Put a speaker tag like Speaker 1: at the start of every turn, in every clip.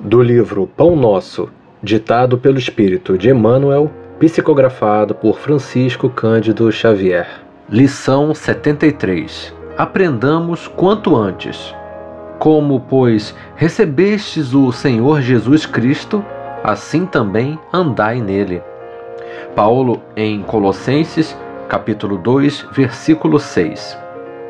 Speaker 1: Do livro Pão Nosso, ditado pelo Espírito de Emmanuel, psicografado por Francisco Cândido Xavier. Lição 73. Aprendamos quanto antes. Como, pois, recebestes o Senhor Jesus Cristo, assim também andai nele. Paulo em Colossenses, capítulo 2, versículo 6.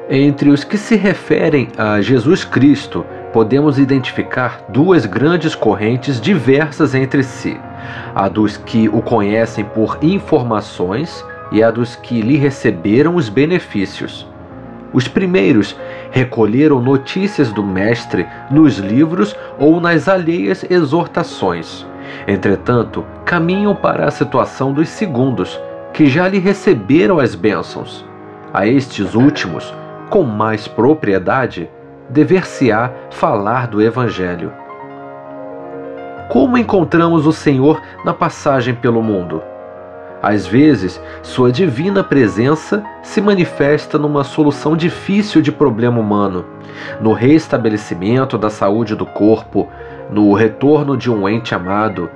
Speaker 1: Entre os que se referem a Jesus Cristo, podemos identificar duas grandes correntes diversas entre si: a dos que o conhecem por informações e a dos que lhe receberam os benefícios. Os primeiros recolheram notícias do Mestre nos livros ou nas alheias exortações. Entretanto, caminham para a situação dos segundos, que já lhe receberam as bênçãos. A estes últimos, com mais propriedade, dever-se-á falar do Evangelho. Como encontramos o Senhor na passagem pelo mundo? Às vezes, sua divina presença se manifesta numa solução difícil de problema humano, no restabelecimento da saúde do corpo, no retorno de um ente amado,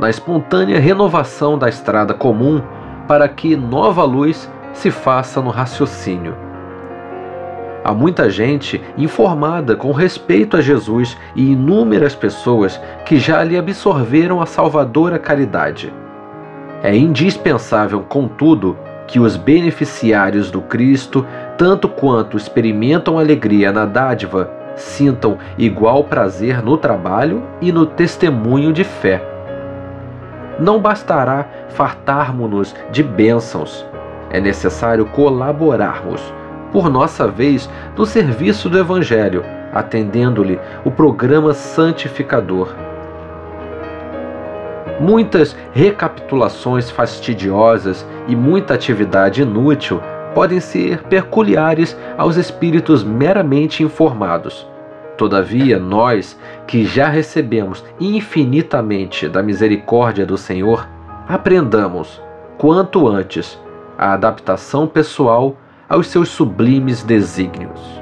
Speaker 1: na espontânea renovação da estrada comum para que nova luz se faça no raciocínio. Há muita gente informada com respeito a Jesus e inúmeras pessoas que já lhe absorveram a salvadora caridade. É indispensável, contudo, que os beneficiários do Cristo, tanto quanto experimentam alegria na dádiva, sintam igual prazer no trabalho e no testemunho de fé. Não bastará fartarmos-nos de bênçãos, é necessário colaborarmos por nossa vez, no serviço do Evangelho, atendendo-lhe o programa santificador. Muitas recapitulações fastidiosas e muita atividade inútil podem ser peculiares aos espíritos meramente informados. Todavia, nós, que já recebemos infinitamente da misericórdia do Senhor, aprendamos, quanto antes, a adaptação pessoal aos seus sublimes desígnios.